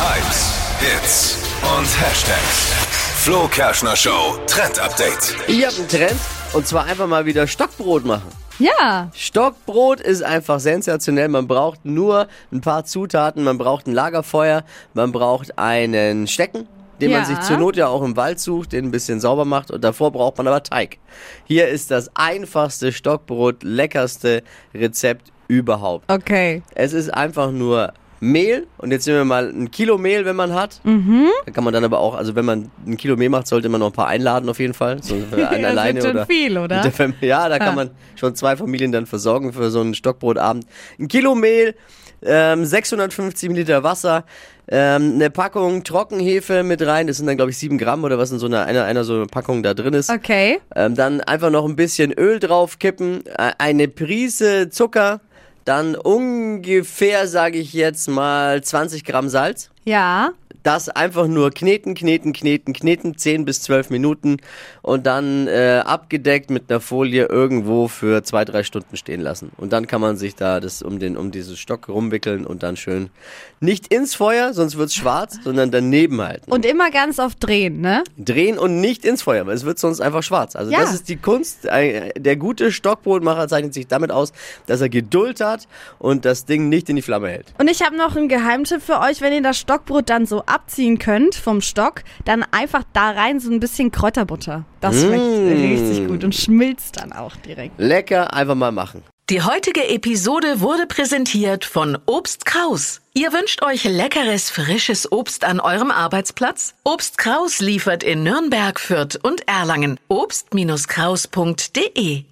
Hypes, Hits und Hashtags. Flo Kerschner Show Trend Update. Ich habe einen Trend und zwar einfach mal wieder Stockbrot machen. Ja, Stockbrot ist einfach sensationell. Man braucht nur ein paar Zutaten. Man braucht ein Lagerfeuer, man braucht einen Stecken, den man Ja. sich zur Not ja auch im Wald sucht, den ein bisschen sauber macht. Und davor braucht man aber Teig. Hier ist das einfachste Stockbrot, leckerste Rezept überhaupt. okay. Es ist einfach nur Mehl und jetzt nehmen wir mal ein Kilo Mehl, wenn man hat. Mhm. Da kann man dann aber auch, also wenn man ein Kilo Mehl macht, sollte man noch ein paar einladen auf jeden Fall. So für einen Das alleine schon oder viel, oder? Ja, da kann man schon zwei Familien dann versorgen für so einen Stockbrotabend. Ein Kilo Mehl, ähm, 650 Milliliter Wasser, ähm, eine Packung Trockenhefe mit rein. Das sind dann glaube ich sieben Gramm oder was in so einer, einer, einer so eine Packung da drin ist. Okay. Ähm, dann einfach noch ein bisschen Öl draufkippen, äh, eine Prise Zucker, dann ungefähr, sage ich jetzt mal, 20 Gramm Salz. Ja. Das einfach nur kneten, kneten, kneten, kneten, 10 bis 12 Minuten und dann äh, abgedeckt mit einer Folie irgendwo für zwei, drei Stunden stehen lassen. Und dann kann man sich da das um den um dieses Stock rumwickeln und dann schön nicht ins Feuer, sonst wird's schwarz, sondern daneben halten. Und immer ganz oft drehen, ne? Drehen und nicht ins Feuer, weil es wird sonst einfach schwarz. Also Ja. das ist die Kunst. Ein- Der gute Stockbrotmacher zeichnet sich damit aus, dass er Geduld hat und das Ding nicht in die Flamme hält. Und ich habe noch einen Geheimtipp für euch, wenn ihr das Stockbrot dann so abziehen könnt vom Stock, dann einfach da rein so ein bisschen Kräuterbutter. Das schmeckt richtig gut und schmilzt dann auch direkt. Lecker, einfach mal machen. Die heutige Episode wurde präsentiert von Obst Kraus. Ihr wünscht euch leckeres, frisches Obst an eurem Arbeitsplatz? Obst Kraus liefert in Nürnberg, Fürth und Erlangen. Obst-Kraus.de